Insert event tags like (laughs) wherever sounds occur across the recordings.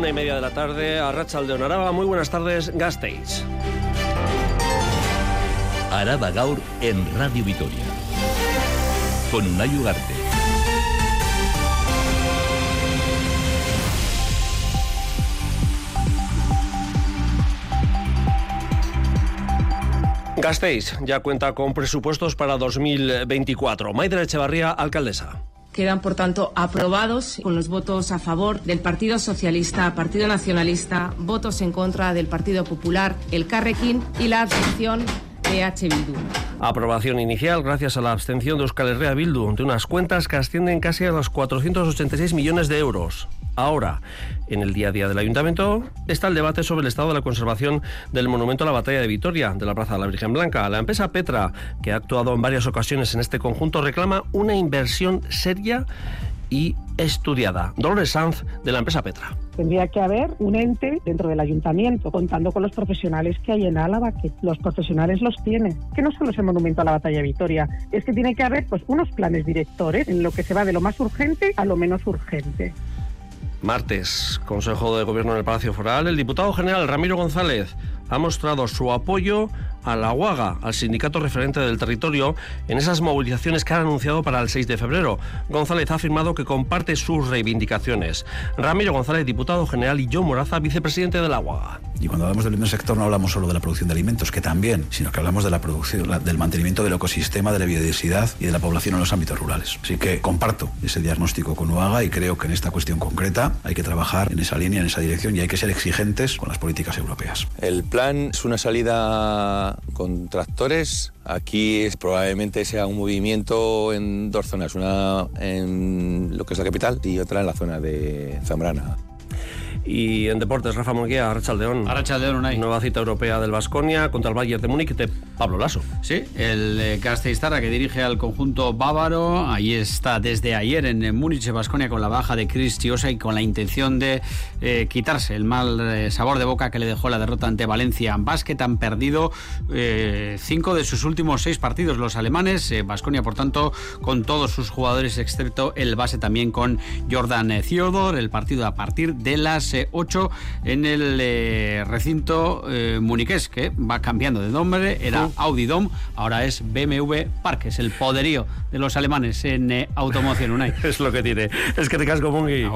una y media de la tarde, a Rachel de Onaraba. Muy buenas tardes, Gasteiz. Araba Gaur en Radio Vitoria. Con Unai Ugarte. Gasteiz ya cuenta con presupuestos para 2024. Maidra Echevarría, alcaldesa. Quedan, por tanto, aprobados con los votos a favor del Partido Socialista, Partido Nacionalista, votos en contra del Partido Popular, el Carrequín y la abstención de H. Bildu. Aprobación inicial gracias a la abstención de Euskal Herria Bildu de unas cuentas que ascienden casi a los 486 millones de euros. Ahora, en el día a día del ayuntamiento está el debate sobre el estado de la conservación del monumento a la batalla de Vitoria de la Plaza de la Virgen Blanca. La empresa Petra, que ha actuado en varias ocasiones en este conjunto, reclama una inversión seria y estudiada. Dolores Sanz, de la empresa Petra. Tendría que haber un ente dentro del ayuntamiento, contando con los profesionales que hay en Álava, que los profesionales los tienen. Que no solo es el monumento a la batalla de Vitoria, es que tiene que haber pues, unos planes directores en lo que se va de lo más urgente a lo menos urgente. Martes, Consejo de Gobierno en el Palacio Foral, el diputado general Ramiro González ha mostrado su apoyo a la UAGA, al sindicato referente del territorio, en esas movilizaciones que han anunciado para el 6 de febrero. González ha afirmado que comparte sus reivindicaciones. Ramiro González, diputado general, y John Moraza, vicepresidente de la UAGA. Y cuando hablamos del primer sector no hablamos solo de la producción de alimentos, que también, sino que hablamos de la producción, del mantenimiento del ecosistema, de la biodiversidad y de la población en los ámbitos rurales. Así que comparto ese diagnóstico con UAGA y creo que en esta cuestión concreta hay que trabajar en esa línea, en esa dirección y hay que ser exigentes con las políticas europeas. El plan es una salida con tractores. Aquí es, probablemente sea un movimiento en dos zonas, una en lo que es la capital y otra en la zona de Zambrana. Y en deportes, Rafa Monguía, Arrachaldeón. Arrachaldeón, Unai. Nueva cita europea del Vasconia contra el Bayern de Múnich de Pablo Lasso. Sí, el eh, que dirige al conjunto bávaro. Ahí está desde ayer en Múnich, Vasconia, con la baja de Chris Chiosa y con la intención de eh, quitarse el mal eh, sabor de boca que le dejó la derrota ante Valencia. En básquet han perdido eh, cinco de sus últimos seis partidos los alemanes. Vasconia, por tanto, con todos sus jugadores, excepto el base también con Jordan Theodor. El partido a partir de las 8 en el eh, recinto eh, muniqués, que va cambiando de nombre, era Audi Dome, ahora es BMW Park, es el poderío de los alemanes en eh, automoción Unai. (laughs) es lo que tiene. Es que te casco, Mungui.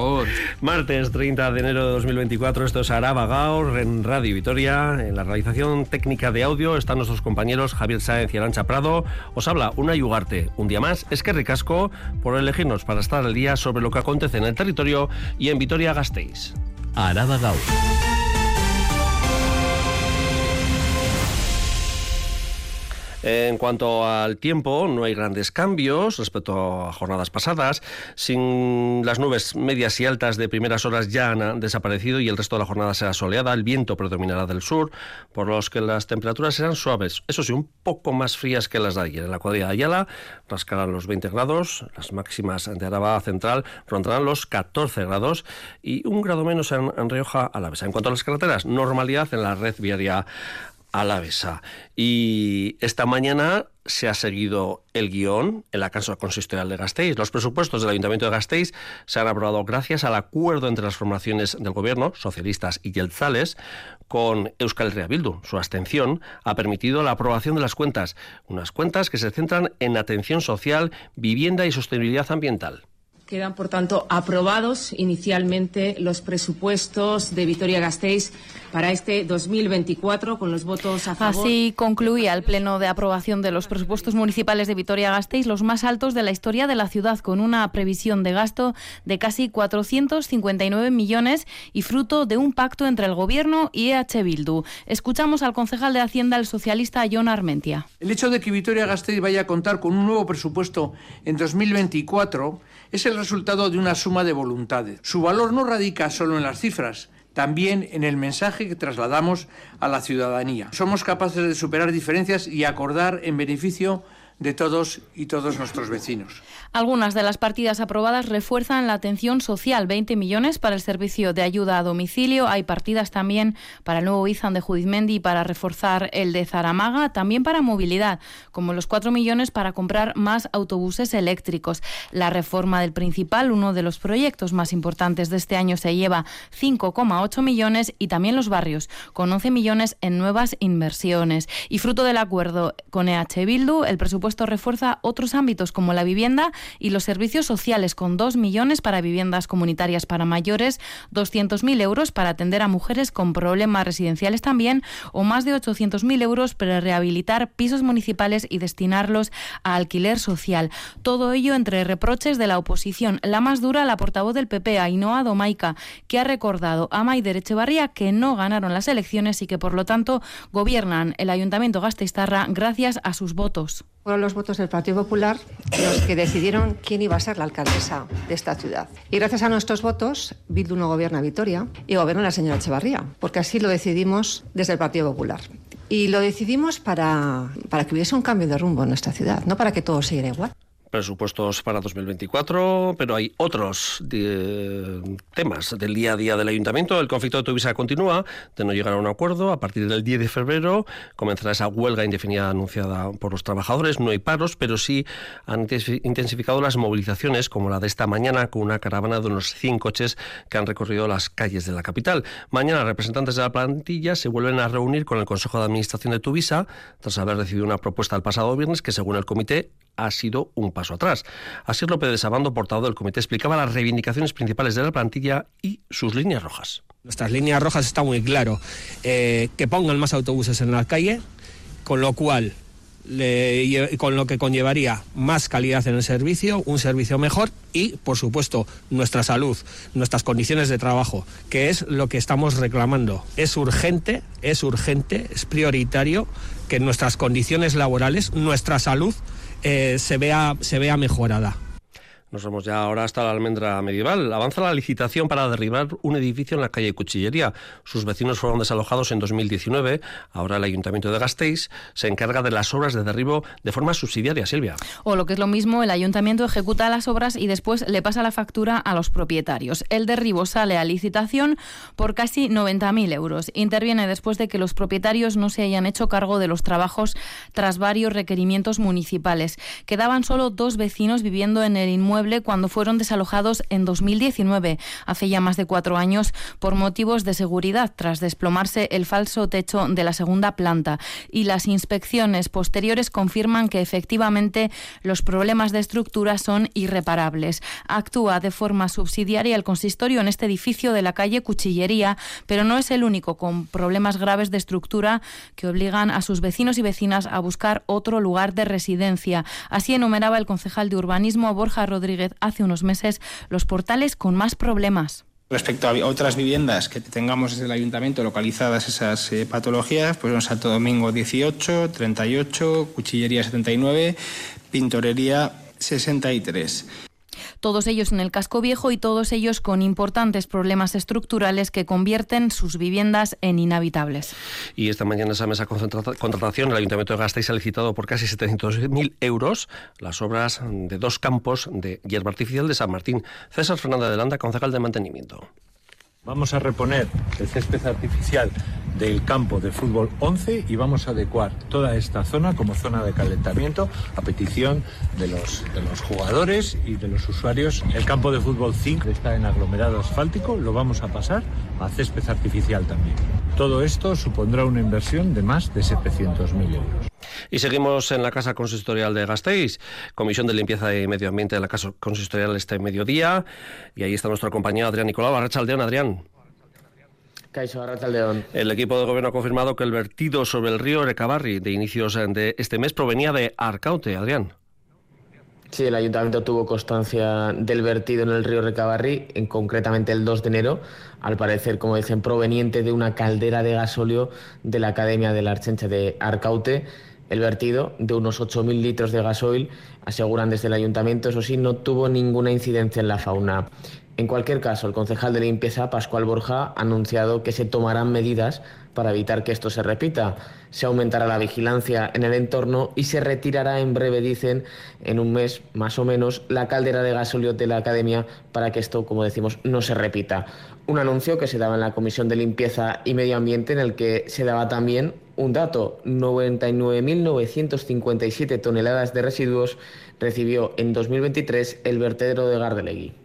Martes 30 de enero de 2024, esto es Araba Gaur en Radio Vitoria. En la realización técnica de audio están nuestros compañeros Javier Sáenz y Arancha Prado. Os habla una Ugarte. Un día más, es que ricasco por elegirnos para estar al día sobre lo que acontece en el territorio y en Vitoria-Gasteiz. Araba En cuanto al tiempo, no hay grandes cambios respecto a jornadas pasadas. Sin las nubes medias y altas de primeras horas ya han desaparecido y el resto de la jornada será soleada. El viento predominará del sur, por los que las temperaturas serán suaves. Eso sí, un poco más frías que las de ayer. En la cuadrilla de Ayala rascarán los 20 grados, las máximas de Araba Central rondarán los 14 grados y un grado menos en, en Rioja Alavesa. En cuanto a las carreteras, normalidad en la red viaria alavesa. Y esta mañana se ha seguido el guion en la Consistorial de Gasteiz. Los presupuestos del Ayuntamiento de Gasteiz se han aprobado gracias al acuerdo entre las formaciones del gobierno, socialistas y yelzales, con Euskal Herria Bildu. Su abstención ha permitido la aprobación de las cuentas, unas cuentas que se centran en atención social, vivienda y sostenibilidad ambiental. Quedan, por tanto, aprobados inicialmente los presupuestos de Vitoria-Gasteiz para este 2024 con los votos a favor. Así concluía el pleno de aprobación de los presupuestos municipales de Vitoria-Gasteiz, los más altos de la historia de la ciudad, con una previsión de gasto de casi 459 millones y fruto de un pacto entre el Gobierno y EH Bildu. Escuchamos al concejal de Hacienda, el socialista John Armentia. El hecho de que Vitoria-Gasteiz vaya a contar con un nuevo presupuesto en 2024 es el resultado de una suma de voluntades. Su valor no radica solo en las cifras, también en el mensaje que trasladamos a la ciudadanía. Somos capaces de superar diferencias y acordar en beneficio de todos y todos nuestros vecinos. Algunas de las partidas aprobadas refuerzan la atención social, 20 millones para el servicio de ayuda a domicilio. Hay partidas también para el nuevo Izan de Judizmendi para reforzar el de Zaramaga, también para movilidad, como los 4 millones para comprar más autobuses eléctricos. La reforma del principal, uno de los proyectos más importantes de este año, se lleva 5,8 millones y también los barrios, con 11 millones en nuevas inversiones. Y fruto del acuerdo con EH Bildu, el presupuesto refuerza otros ámbitos como la vivienda y los servicios sociales con 2 millones para viviendas comunitarias para mayores, 200.000 euros para atender a mujeres con problemas residenciales también o más de 800.000 euros para rehabilitar pisos municipales y destinarlos a alquiler social. Todo ello entre reproches de la oposición. La más dura, la portavoz del PP, Ainhoa Domaica, que ha recordado a Maider Echevarría que no ganaron las elecciones y que por lo tanto gobiernan el Ayuntamiento Gasteiztarra gracias a sus votos. Fueron los votos del Partido Popular los que decidieron quién iba a ser la alcaldesa de esta ciudad. Y gracias a nuestros votos, Bildu no gobierna Vitoria y gobierna la señora Echevarría, porque así lo decidimos desde el Partido Popular. Y lo decidimos para, para que hubiese un cambio de rumbo en nuestra ciudad, no para que todo siguiera igual presupuestos para 2024, pero hay otros temas del día a día del ayuntamiento. El conflicto de Tuvisa continúa de no llegar a un acuerdo. A partir del 10 de febrero comenzará esa huelga indefinida anunciada por los trabajadores. No hay paros, pero sí han intensificado las movilizaciones, como la de esta mañana, con una caravana de unos 100 coches que han recorrido las calles de la capital. Mañana, representantes de la plantilla se vuelven a reunir con el Consejo de Administración de Tuvisa, tras haber recibido una propuesta el pasado viernes que, según el comité, ha sido un paso atrás. Así López de Sabando, portavoz del comité, explicaba las reivindicaciones principales de la plantilla y sus líneas rojas. Nuestras líneas rojas está muy claro. Eh, que pongan más autobuses en la calle, con lo cual con lo que conllevaría más calidad en el servicio, un servicio mejor y, por supuesto, nuestra salud, nuestras condiciones de trabajo, que es lo que estamos reclamando. Es urgente, es urgente, es prioritario que nuestras condiciones laborales, nuestra salud, eh, se, vea, se vea mejorada. Nos vamos ya ahora hasta la almendra medieval. Avanza la licitación para derribar un edificio en la calle Cuchillería. Sus vecinos fueron desalojados en 2019. Ahora el Ayuntamiento de Gasteiz se encarga de las obras de derribo de forma subsidiaria, Silvia. O lo que es lo mismo, el Ayuntamiento ejecuta las obras y después le pasa la factura a los propietarios. El derribo sale a licitación por casi 90.000 euros. Interviene después de que los propietarios no se hayan hecho cargo de los trabajos tras varios requerimientos municipales. Quedaban solo dos vecinos viviendo en el inmueble cuando fueron desalojados en 2019, hace ya más de cuatro años, por motivos de seguridad, tras desplomarse el falso techo de la segunda planta. Y las inspecciones posteriores confirman que efectivamente los problemas de estructura son irreparables. Actúa de forma subsidiaria el consistorio en este edificio de la calle Cuchillería, pero no es el único con problemas graves de estructura que obligan a sus vecinos y vecinas a buscar otro lugar de residencia. Así enumeraba el concejal de urbanismo Borja Rodríguez hace unos meses los portales con más problemas. Respecto a otras viviendas que tengamos desde el ayuntamiento localizadas esas eh, patologías, pues en Santo Domingo 18, 38, Cuchillería 79, Pintorería 63 todos ellos en el casco viejo y todos ellos con importantes problemas estructurales que convierten sus viviendas en inhabitables. Y esta mañana esa mesa contratación, el Ayuntamiento de Gasteiz ha licitado por casi 700.000 euros las obras de dos campos de hierba artificial de San Martín. César Fernández de Landa, concejal de mantenimiento. Vamos a reponer el césped artificial del campo de fútbol 11 y vamos a adecuar toda esta zona como zona de calentamiento a petición de los, de los jugadores y de los usuarios. El campo de fútbol 5 está en aglomerado asfáltico, lo vamos a pasar a césped artificial también. Todo esto supondrá una inversión de más de 700.000 euros. Y seguimos en la Casa Consistorial de Gasteiz, Comisión de Limpieza y Medio Ambiente de la Casa Consistorial este mediodía. Y ahí está nuestro compañero Adrián Nicolau. Arrachaldeón, Adrián. El equipo de gobierno ha confirmado que el vertido sobre el río Recabarri de inicios de este mes provenía de Arcaute, Adrián. Sí, el ayuntamiento tuvo constancia del vertido en el río Recabarri, en, concretamente el 2 de enero, al parecer, como dicen, proveniente de una caldera de gasóleo de la Academia de la Archencha de Arcaute. El vertido de unos 8.000 litros de gasoil, aseguran desde el ayuntamiento, eso sí, no tuvo ninguna incidencia en la fauna. En cualquier caso, el concejal de limpieza, Pascual Borja, ha anunciado que se tomarán medidas para evitar que esto se repita. Se aumentará la vigilancia en el entorno y se retirará en breve, dicen, en un mes más o menos, la caldera de gasóleo de la academia para que esto, como decimos, no se repita. Un anuncio que se daba en la Comisión de Limpieza y Medio Ambiente en el que se daba también un dato, 99.957 toneladas de residuos recibió en 2023 el vertedero de Gardelegui.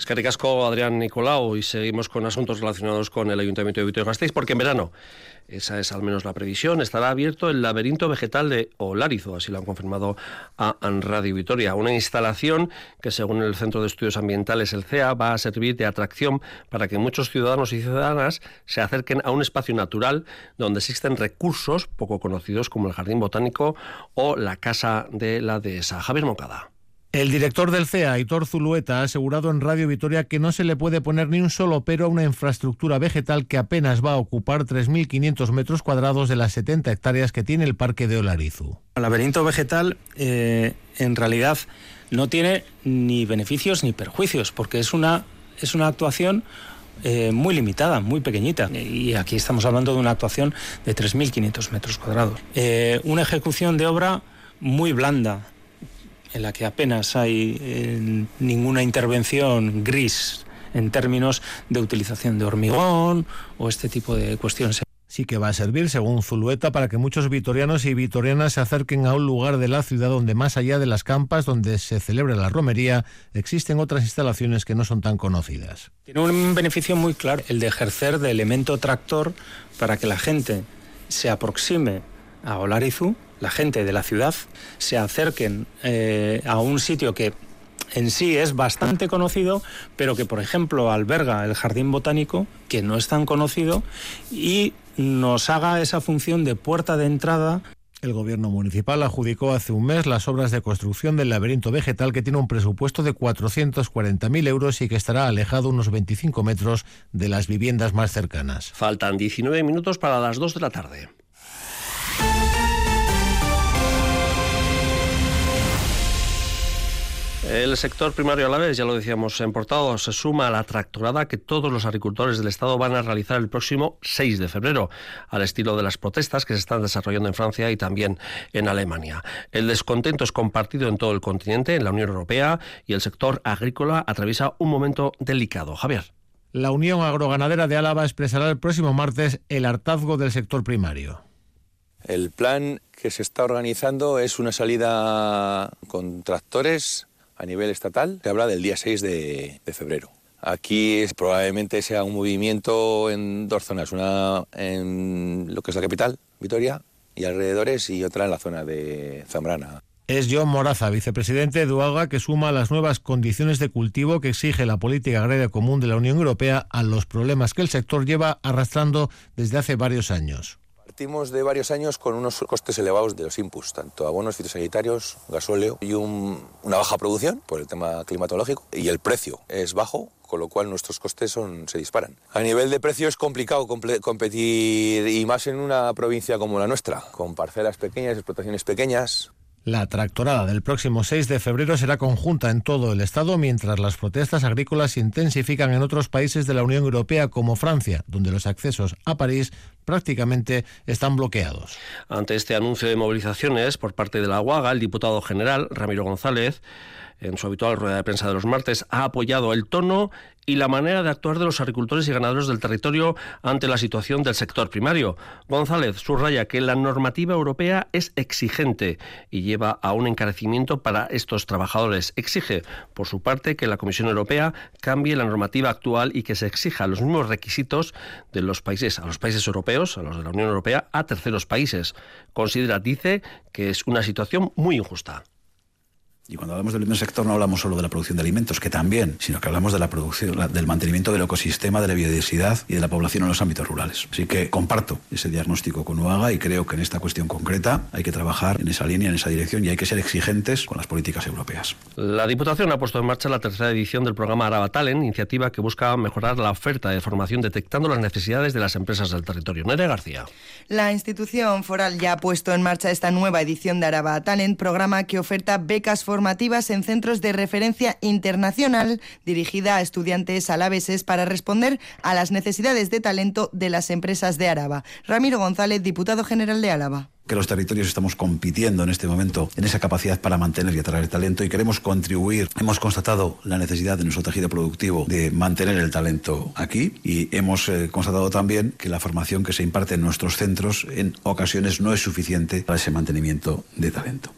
Es que ricasco Adrián Nicolau y seguimos con asuntos relacionados con el Ayuntamiento de Vitoria-Gasteiz porque en verano, esa es al menos la previsión, estará abierto el laberinto vegetal de Olarizo, así lo han confirmado a Radio Vitoria, una instalación que según el Centro de Estudios Ambientales, el CEA, va a servir de atracción para que muchos ciudadanos y ciudadanas se acerquen a un espacio natural donde existen recursos poco conocidos como el Jardín Botánico o la Casa de la Dehesa. Javier Mocada. El director del CEA, Aitor Zulueta, ha asegurado en Radio Vitoria que no se le puede poner ni un solo pero a una infraestructura vegetal que apenas va a ocupar 3.500 metros cuadrados de las 70 hectáreas que tiene el parque de Olarizu. El laberinto vegetal eh, en realidad no tiene ni beneficios ni perjuicios, porque es una, es una actuación eh, muy limitada, muy pequeñita. Y aquí estamos hablando de una actuación de 3.500 metros cuadrados. Eh, una ejecución de obra muy blanda, en la que apenas hay eh, ninguna intervención gris en términos de utilización de hormigón o este tipo de cuestiones. Sí que va a servir, según Zulueta, para que muchos vitorianos y vitorianas se acerquen a un lugar de la ciudad donde más allá de las campas donde se celebra la romería, existen otras instalaciones que no son tan conocidas. Tiene un beneficio muy claro, el de ejercer de elemento tractor para que la gente se aproxime a Olarizu la gente de la ciudad se acerquen eh, a un sitio que en sí es bastante conocido, pero que, por ejemplo, alberga el jardín botánico, que no es tan conocido, y nos haga esa función de puerta de entrada. El gobierno municipal adjudicó hace un mes las obras de construcción del laberinto vegetal que tiene un presupuesto de 440.000 euros y que estará alejado unos 25 metros de las viviendas más cercanas. Faltan 19 minutos para las 2 de la tarde. El sector primario a la vez, ya lo decíamos en portado, se suma a la tractorada que todos los agricultores del Estado van a realizar el próximo 6 de febrero, al estilo de las protestas que se están desarrollando en Francia y también en Alemania. El descontento es compartido en todo el continente, en la Unión Europea, y el sector agrícola atraviesa un momento delicado. Javier. La Unión Agroganadera de Álava expresará el próximo martes el hartazgo del sector primario. El plan que se está organizando es una salida con tractores a nivel estatal. Se habla del día 6 de, febrero. Aquí probablemente sea un movimiento en dos zonas, una en lo que es la capital, Vitoria, y alrededores, y otra en la zona de Zambrana. Es John Moraza, vicepresidente de UAGA, que suma las nuevas condiciones de cultivo que exige la política agraria común de la Unión Europea a los problemas que el sector lleva arrastrando desde hace varios años. Partimos de varios años con unos costes elevados de los inputs, tanto abonos fitosanitarios, gasóleo y una baja producción por el tema climatológico y el precio es bajo, con lo cual nuestros costes son, se disparan. A nivel de precio es complicado competir y más en una provincia como la nuestra, con parcelas pequeñas, explotaciones pequeñas. La tractorada del próximo 6 de febrero será conjunta en todo el Estado, mientras las protestas agrícolas se intensifican en otros países de la Unión Europea, como Francia, donde los accesos a París prácticamente están bloqueados. Ante este anuncio de movilizaciones por parte de la UAGA, el diputado general Ramiro González en su habitual rueda de prensa de los martes, ha apoyado el tono y la manera de actuar de los agricultores y ganaderos del territorio ante la situación del sector primario. González subraya que la normativa europea es exigente y lleva a un encarecimiento para estos trabajadores. Exige, por su parte, que la Comisión Europea cambie la normativa actual y que se exija los mismos requisitos de los países, a los países europeos, a los de la Unión Europea, a terceros países. Considera, dice, que es una situación muy injusta. Y cuando hablamos del mismo sector no hablamos solo de la producción de alimentos, que también, sino que hablamos de la producción, del mantenimiento del ecosistema, de la biodiversidad y de la población en los ámbitos rurales. Así que comparto ese diagnóstico con UAGA y creo que en esta cuestión concreta hay que trabajar en esa línea, en esa dirección y hay que ser exigentes con las políticas europeas. La Diputación ha puesto en marcha la tercera edición del programa Araba Talent, iniciativa que busca mejorar la oferta de formación detectando las necesidades de las empresas del territorio. Nerea García. La institución foral ya ha puesto en marcha esta nueva edición de Araba Talent, programa que oferta becas formativas en centros de referencia internacional dirigida a estudiantes alaveses para responder a las necesidades de talento de las empresas de Araba. Ramiro González, diputado general de Álava que los territorios estamos compitiendo en este momento en esa capacidad para mantener y atraer talento y queremos contribuir. Hemos constatado la necesidad de nuestro tejido productivo de mantener el talento aquí y hemos eh, constatado también que la formación que se imparte en nuestros centros en ocasiones no es suficiente para ese mantenimiento de talento.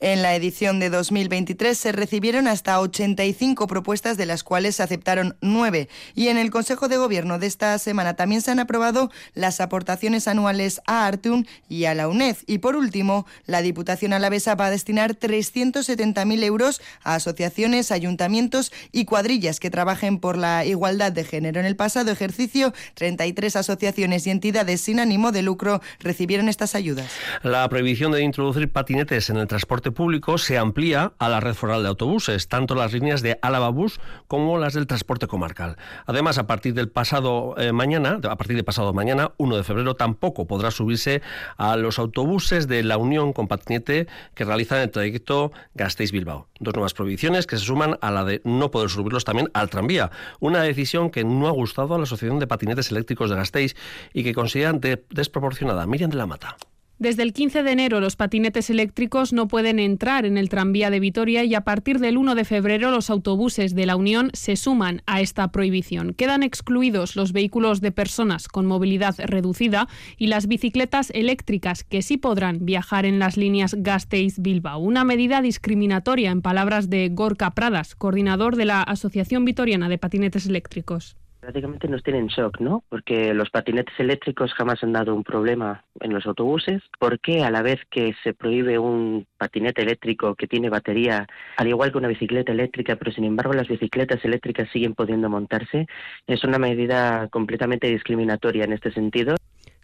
En la edición de 2023 se recibieron hasta 85 propuestas, de las cuales se aceptaron nueve. Y en el Consejo de Gobierno de esta semana también se han aprobado las aportaciones anuales a Artun y a la UNED. Y por último, la Diputación Alavesa va a destinar 370.000 euros a asociaciones, ayuntamientos y cuadrillas que trabajen por la igualdad de género. En el pasado ejercicio, 33 asociaciones y entidades sin ánimo de lucro recibieron estas ayudas. La prohibición de introducir patinetes en el transporte transporte público se amplía a la red foral de autobuses, tanto las líneas de Álava Bus como las del transporte comarcal. Además, a partir del pasado eh, mañana, a partir de pasado mañana, 1 de febrero, tampoco podrá subirse a los autobuses de la Unión con patinete que realizan el trayecto Gasteiz-Bilbao. Dos nuevas prohibiciones que se suman a la de no poder subirlos también al tranvía. Una decisión que no ha gustado a la Asociación de Patinetes Eléctricos de Gasteiz y que consideran desproporcionada. Miriam de la Mata. Desde el 15 de enero los patinetes eléctricos no pueden entrar en el tranvía de Vitoria y a partir del 1 de febrero los autobuses de la Unión se suman a esta prohibición. Quedan excluidos los vehículos de personas con movilidad reducida y las bicicletas eléctricas que sí podrán viajar en las líneas Gasteiz-Bilbao. Una medida discriminatoria en palabras de Gorka Pradas, coordinador de la Asociación Vitoriana de Patinetes Eléctricos prácticamente nos tienen shock, ¿no? Porque los patinetes eléctricos jamás han dado un problema en los autobuses. ¿Por qué a la vez que se prohíbe un patinete eléctrico que tiene batería, al igual que una bicicleta eléctrica, pero sin embargo las bicicletas eléctricas siguen pudiendo montarse? Es una medida completamente discriminatoria en este sentido.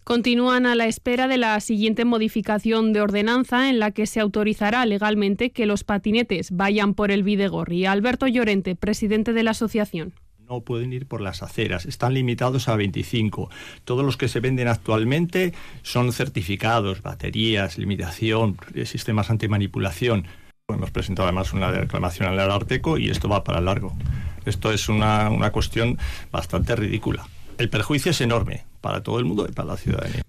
Continúan a la espera de la siguiente modificación de ordenanza en la que se autorizará legalmente que los patinetes vayan por el Videgorri. Alberto Llorente, presidente de la asociación no pueden ir por las aceras, están limitados a 25. Todos los que se venden actualmente son certificados, baterías, limitación, eh, sistemas antimanipulación. Hemos presentado además una reclamación al Arteco y esto va para largo. Esto es una, una cuestión bastante ridícula. El perjuicio es enorme para todo el mundo y para la ciudadanía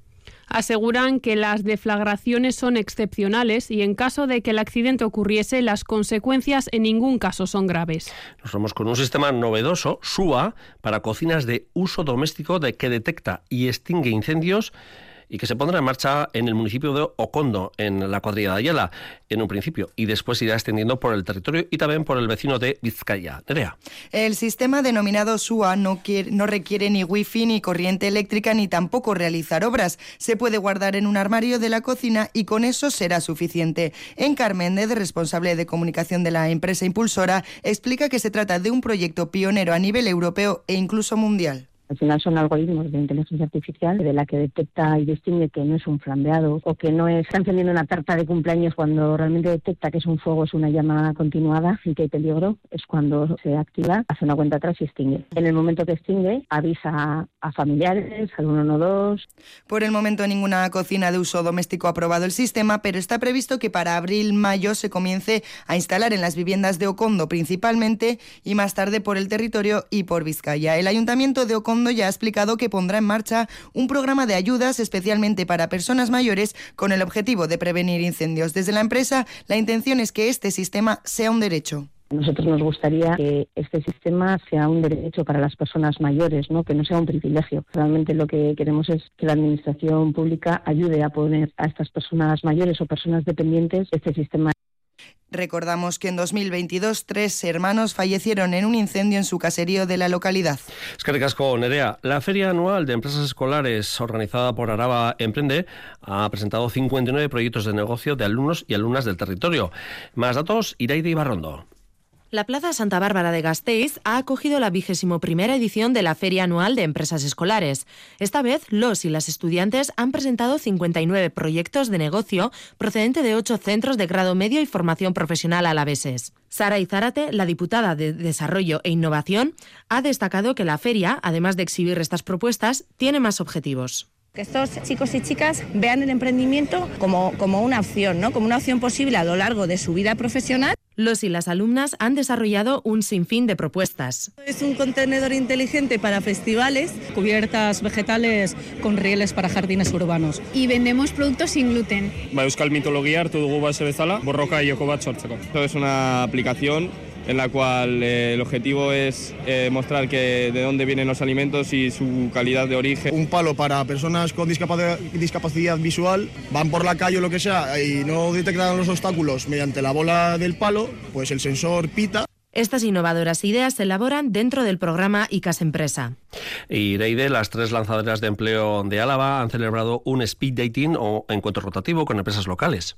aseguran que las deflagraciones son excepcionales y en caso de que el accidente ocurriese, las consecuencias en ningún caso son graves. Nos vamos con un sistema novedoso, SUA, para cocinas de uso doméstico de que detecta y extingue incendios y que se pondrá en marcha en el municipio de Ocondo, en la cuadrilla de Ayala, en un principio, y después irá extendiendo por el territorio y también por el vecino de Vizcaya. Nerea. El sistema denominado SUA no, no requiere ni wifi ni corriente eléctrica ni tampoco realizar obras. Se puede guardar en un armario de la cocina y con eso será suficiente. En Carméndez, responsable de comunicación de la empresa impulsora, explica que se trata de un proyecto pionero a nivel europeo e incluso mundial. Al final son algoritmos de inteligencia artificial de la que detecta y distingue que no es un flambeado o que no es, está encendiendo una tarta de cumpleaños cuando realmente detecta que es un fuego, es una llama continuada y que hay peligro, es cuando se activa, hace una cuenta atrás y extingue. En el momento que extingue, avisa a familiares, al 112. Por el momento ninguna cocina de uso doméstico ha aprobado el sistema, pero está previsto que para abril-mayo se comience a instalar en las viviendas de Ocondo principalmente y más tarde por el territorio y por Vizcaya. El ayuntamiento de Ocondo ya ha explicado que pondrá en marcha un programa de ayudas especialmente para personas mayores con el objetivo de prevenir incendios. Desde la empresa, la intención es que este sistema sea un derecho. Nosotros nos gustaría que este sistema sea un derecho para las personas mayores, ¿no? que no sea un privilegio. Realmente lo que queremos es que la Administración pública ayude a poner a estas personas mayores o personas dependientes este sistema Recordamos que en 2022 tres hermanos fallecieron en un incendio en su caserío de la localidad. Es que recasco, Nerea. La feria anual de empresas escolares organizada por Araba Emprende ha presentado 59 proyectos de negocio de alumnos y alumnas del territorio. Más datos, Iraide Ibarrondo. La Plaza Santa Bárbara de Gasteiz ha acogido la vigésimo primera edición de la Feria Anual de Empresas Escolares. Esta vez, los y las estudiantes han presentado 59 proyectos de negocio procedente de ocho centros de grado medio y formación profesional alaveses. Sara Izárate, la diputada de Desarrollo e Innovación, ha destacado que la feria, además de exhibir estas propuestas, tiene más objetivos. Que estos chicos y chicas vean el emprendimiento como, como una opción, ¿no? como una opción posible a lo largo de su vida profesional Los y las alumnas han desarrollado un sinfín de propuestas. Es un contenedor inteligente para festivales, cubiertas vegetales con rieles para jardines urbanos. Y vendemos productos sin gluten. Ba, Euskal mitologia hartu dugu base bezala, borroka joko bat sortzeko. Esto es una aplicación en la cual eh, el objetivo es eh, mostrar que de dónde vienen los alimentos y su calidad de origen. Un palo para personas con discapacidad, discapacidad visual, van por la calle o lo que sea y no detectan los obstáculos mediante la bola del palo, pues el sensor pita. Estas innovadoras ideas se elaboran dentro del programa ICAS Empresa. Y Reide, las tres lanzaderas de empleo de Álava han celebrado un speed dating o encuentro rotativo con empresas locales.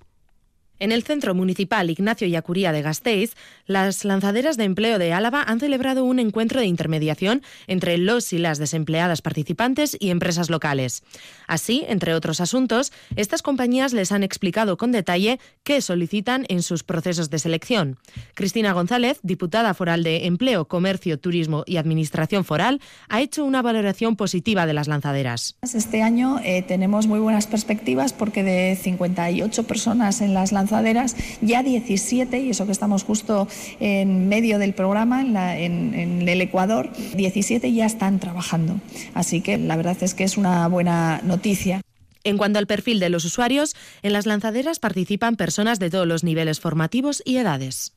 En el Centro Municipal Ignacio Yacuría de Gasteiz, las lanzaderas de empleo de Álava han celebrado un encuentro de intermediación entre los y las desempleadas participantes y empresas locales. Así, entre otros asuntos, estas compañías les han explicado con detalle qué solicitan en sus procesos de selección. Cristina González, diputada foral de Empleo, Comercio, Turismo y Administración Foral, ha hecho una valoración positiva de las lanzaderas. Este año eh, tenemos muy buenas perspectivas porque de 58 personas en las lanzaderas lanzaderas, ya 17, y eso que estamos justo en medio del programa, en, en, el Ecuador, 17 ya están trabajando. Así que la verdad es que es una buena noticia. En cuanto al perfil de los usuarios, en las lanzaderas participan personas de todos los niveles formativos y edades.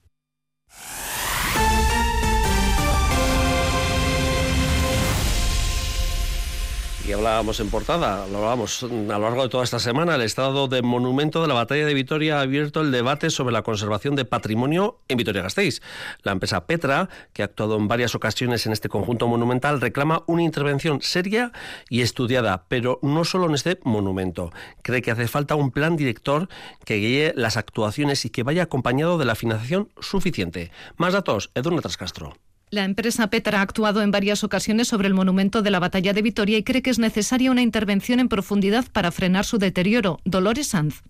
Hablábamos en portada, lo hablábamos a lo largo de toda esta semana, el estado de monumento de la batalla de Vitoria ha abierto el debate sobre la conservación de patrimonio en Vitoria-Gasteiz. La empresa Petra, que ha actuado en varias ocasiones en este conjunto monumental, reclama una intervención seria y estudiada, pero no solo en este monumento. Cree que hace falta un plan director que guíe las actuaciones y que vaya acompañado de la financiación suficiente. Más datos, Edurne Trascastro. La empresa Petra ha actuado en varias ocasiones sobre el monumento de la batalla de Vitoria y cree que es necesaria una intervención en profundidad para frenar su deterioro. Dolores Sanz.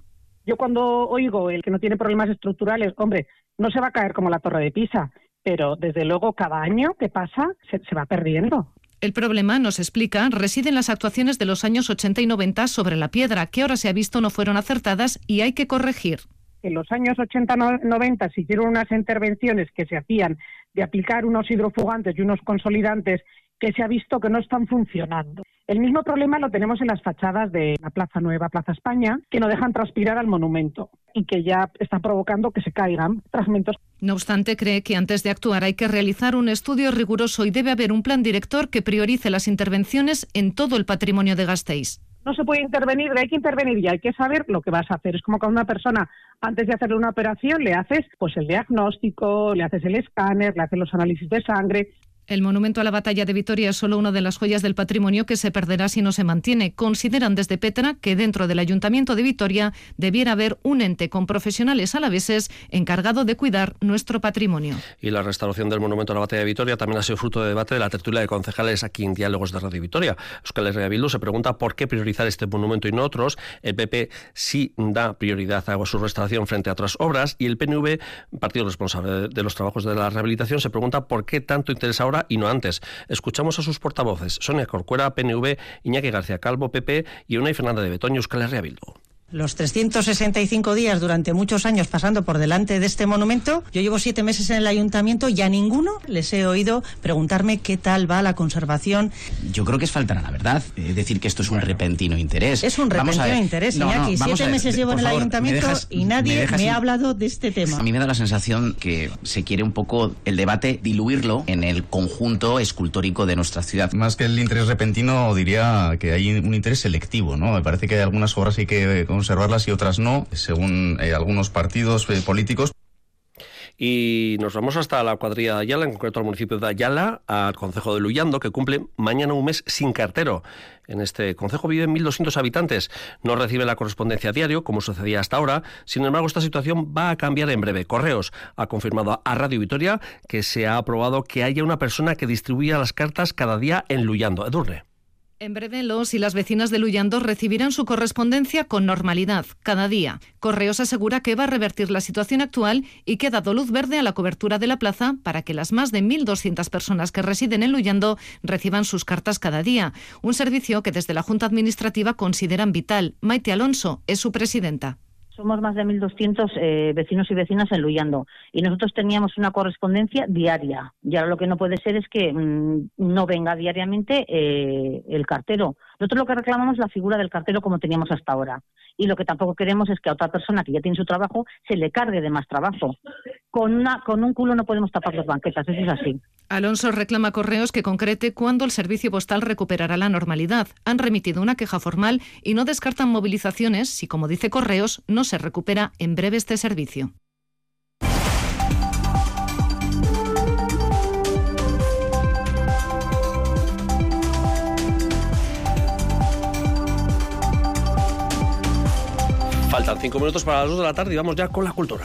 Yo cuando oigo el que no tiene problemas estructurales, hombre, no se va a caer como la torre de Pisa, pero desde luego cada año que pasa se, se va perdiendo. El problema, nos explica, reside en las actuaciones de los años 80 y 90 sobre la piedra, que ahora se ha visto no fueron acertadas y hay que corregir. En los años 80-90 se hicieron unas intervenciones que se hacían de aplicar unos hidrofugantes y unos consolidantes que se ha visto que no están funcionando. El mismo problema lo tenemos en las fachadas de la Plaza Nueva, Plaza España, que no dejan transpirar al monumento y que ya están provocando que se caigan fragmentos. No obstante, cree que antes de actuar hay que realizar un estudio riguroso y debe haber un plan director que priorice las intervenciones en todo el patrimonio de Gasteiz no se puede intervenir, hay que intervenir y hay que saber lo que vas a hacer. Es como cuando una persona, antes de hacerle una operación, le haces pues el diagnóstico, le haces el escáner, le haces los análisis de sangre, el monumento a la batalla de Vitoria es solo una de las joyas del patrimonio que se perderá si no se mantiene. Consideran desde Petra que dentro del Ayuntamiento de Vitoria debiera haber un ente con profesionales alaveses encargado de cuidar nuestro patrimonio. Y la restauración del monumento a la batalla de Vitoria también ha sido fruto de debate de la tertulia de concejales aquí en Diálogos de Radio Vitoria. Euskal Bildu se pregunta por qué priorizar este monumento y no otros. El PP sí da prioridad a su restauración frente a otras obras y el PNV, partido responsable de los trabajos de la rehabilitación, se pregunta por qué tanto interés ahora y no antes. Escuchamos a sus portavoces, Sonia Corcuera, PNV, Iñaki García Calvo, PP y Unai Fernanda de Betoño, Euskal Herria Bildu los 365 días durante muchos años pasando por delante de este monumento. Yo llevo siete meses en el ayuntamiento y a ninguno les he oído preguntarme qué tal va la conservación. Yo creo que es faltar a la verdad. Es decir, que esto es un repentino interés. Es un repentino interés, no, Iñaki. No, siete meses llevo en el favor, ayuntamiento dejas, y nadie me, me, ha hablado de este tema. A mí me da la sensación que se quiere un poco el debate diluirlo en el conjunto escultórico de nuestra ciudad. Más que el interés repentino, diría que hay un interés selectivo, ¿no? Me parece que hay algunas obras que hay que conservarlas y otras no, según eh, algunos partidos eh, políticos. Y nos vamos hasta la cuadrilla de Ayala, en concreto al municipio de Ayala, al concejo de Luyando, que cumple mañana un mes sin cartero. En este concejo viven 1.200 habitantes. No reciben la correspondencia a diario, como sucedía hasta ahora. Sin embargo, esta situación va a cambiar en breve. Correos ha confirmado a Radio Vitoria que se ha aprobado que haya una persona que distribuya las cartas cada día en Luyando. Edurne. En breve, los y las vecinas de Luyando recibirán su correspondencia con normalidad, cada día. Correos asegura que va a revertir la situación actual y que ha dado luz verde a la cobertura de la plaza para que las más de 1.200 personas que residen en Luyando reciban sus cartas cada día. Un servicio que desde la Junta Administrativa consideran vital. Maite Alonso es su presidenta Somos más de 1.200 eh, vecinos y vecinas en Luyando y nosotros teníamos una correspondencia diaria. Y ahora lo que no puede ser es que mm, no venga diariamente eh, el cartero. Nosotros lo que reclamamos es la figura del cartero como teníamos hasta ahora. Y lo que tampoco queremos es que a otra persona que ya tiene su trabajo se le cargue de más trabajo. Con, una, con un culo no podemos tapar las banquetas, eso es así. Alonso reclama Correos que concrete cuándo el servicio postal recuperará la normalidad. Han remitido una queja formal y no descartan movilizaciones si, como dice Correos, no se recupera en breve este servicio. Faltan cinco minutos para las dos de la tarde y vamos ya con la cultura.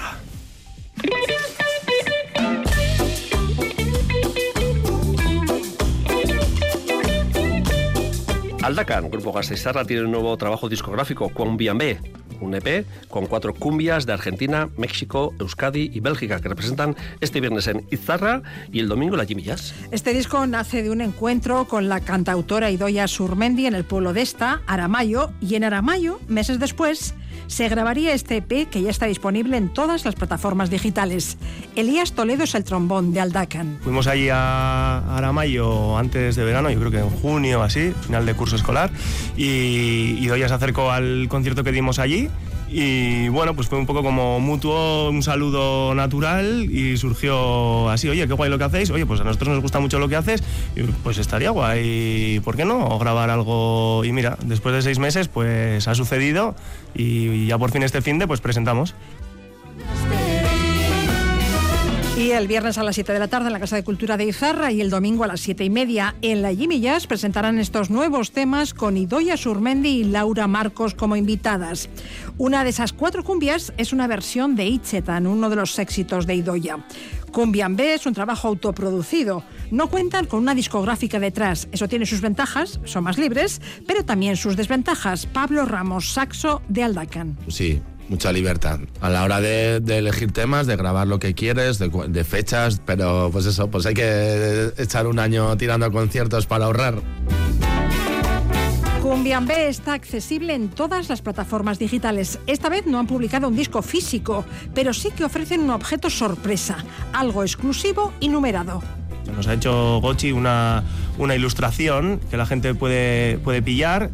Aldacan, Grupo Gasteizarra, tiene un nuevo trabajo discográfico, Cumbia B, un EP con cuatro cumbias de Argentina, México, Euskadi y Bélgica, que representan este viernes en Izarra y el domingo la Jimmy Jazz. Este disco nace de un encuentro con la cantautora Idoya Surmendi en el pueblo de esta, Aramayo, y en Aramayo, meses después, se grabaría este EP que ya está disponible en todas las plataformas digitales. Elías Toledo es el trombón de Aldacan. Fuimos allí a Aramayo antes de verano, yo creo que en junio así, final de curso escolar, y, y Doya se acercó al concierto que dimos allí y bueno, pues fue un poco como mutuo, un saludo natural y surgió así, oye, qué guay lo que hacéis, oye, pues a nosotros nos gusta mucho lo que haces, y pues estaría guay, ¿por qué no? Grabar algo y mira, después de seis meses pues ha sucedido y ya por fin este fin de pues presentamos. Y el viernes a las 7 de la tarde en la Casa de Cultura de Izarra y el domingo a las 7 y media en la Jimmy Jazz presentarán estos nuevos temas con Idoya Surmendi y Laura Marcos como invitadas. Una de esas cuatro cumbias es una versión de Itchetan, uno de los éxitos de Idoya. Cumbian B es un trabajo autoproducido. No cuentan con una discográfica detrás. Eso tiene sus ventajas, son más libres, pero también sus desventajas. Pablo Ramos, saxo de Aldacan. Sí, mucha libertad a la hora de, de, elegir temas, de grabar lo que quieres, de, de, fechas, pero pues eso, pues hay que echar un año tirando conciertos para ahorrar. Cumbian B está accesible en todas las plataformas digitales. Esta vez no han publicado un disco físico, pero sí que ofrecen un objeto sorpresa, algo exclusivo y numerado. Nos ha hecho Gochi una, una ilustración que la gente puede, puede pillar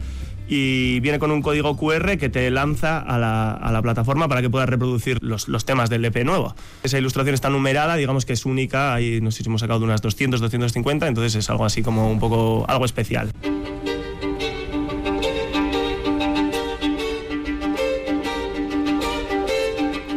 y viene con un código QR que te lanza a la, a la plataforma para que puedas reproducir los, los, temas del EP nuevo. Esa ilustración está numerada, digamos que es única, ahí no sé si hemos sacado de unas 200, 250, entonces es algo así como un poco algo especial.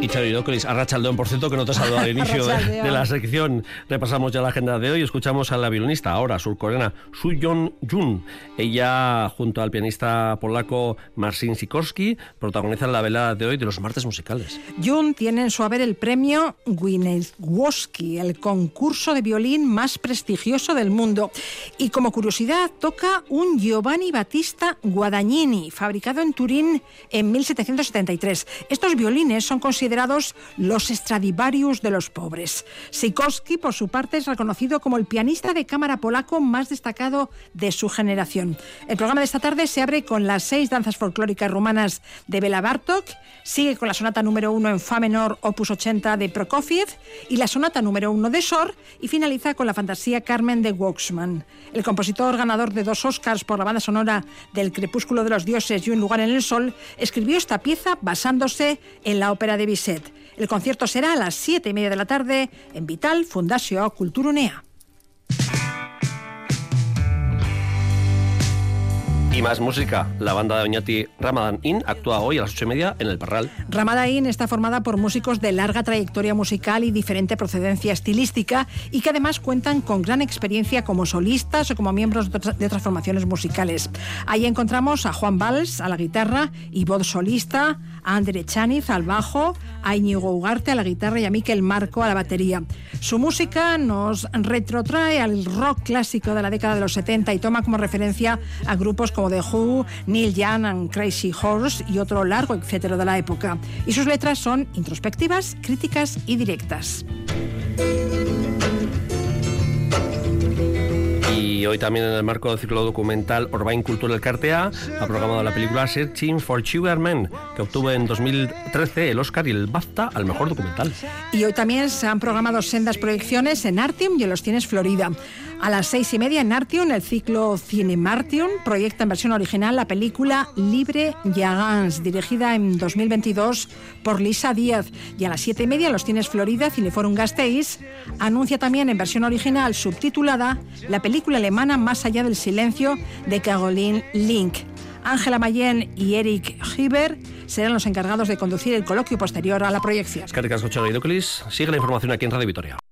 Y Xavi Lócolis, Arrachaldeón, por cierto, que no te has saludado al (laughs) inicio de, de, la sección. Repasamos ya la agenda de hoy. Escuchamos a la violinista, ahora surcoreana, Su-Yeon Jun. Ella, junto al pianista polaco Marcin Sikorski, protagonizan la velada de hoy de los martes musicales. Jun tiene en su haber el premio Wieniawski, el concurso de violín más prestigioso del mundo. Y como curiosidad, toca un Giovanni Battista Guadagnini, fabricado en Turín en 1773. Estos violines son considerados los Stradivarius de los pobres. Sikorski, por su parte, es reconocido como el pianista de cámara polaco más destacado de su generación. El programa de esta tarde se abre con las seis danzas folclóricas rumanas de Bela Bartok, sigue con la sonata número uno en Fa menor, opus 80 de Prokofiev, y la sonata número uno de Sor, y finaliza con la fantasía Carmen de Waxman. El compositor ganador de dos Oscars por la banda sonora del Crepúsculo de los Dioses y Un lugar en el sol, escribió esta pieza basándose en la ópera de Bizet. El concierto será a las 7 y media de la tarde en Vital Fundació Culturunea. Y más música. La banda de Oñati Ramadan In actúa hoy a las ocho y media en el Parral. Ramadan In está formada por músicos de larga trayectoria musical y diferente procedencia estilística y que además cuentan con gran experiencia como solistas o como miembros de otras, formaciones musicales. Ahí encontramos a Juan Valls a la guitarra y voz solista, a Andre Chaniz al bajo, a Íñigo Ugarte a la guitarra y a Miquel Marco a la batería. Su música nos retrotrae al rock clásico de la década de los 70 y toma como referencia a grupos como The Who, Neil Young and Crazy Horse y otro largo etcétera de la época. Y sus letras son introspectivas, críticas y directas. Y Y hoy también en el marco del ciclo documental Orbain Cultural Cartea ha programado la película Searching for Sugar Man, que obtuvo en 2013 el Oscar y el BAFTA al mejor documental. Y hoy también se han programado sendas proyecciones en Artium y en los Cines Florida. A las seis y media en Artium, el ciclo Cinemartium proyecta en versión original la película Libre Yagans, dirigida en 2022 por Lisa Díaz. Y a las siete y media los Cines Florida, Cineforum Gasteiz anuncia también en versión original subtitulada la película alemana Más allá del silencio de Caroline Link. Ángela Mayen y Eric Hiber serán los encargados de conducir el coloquio posterior a la proyección. La información aquí en Radio.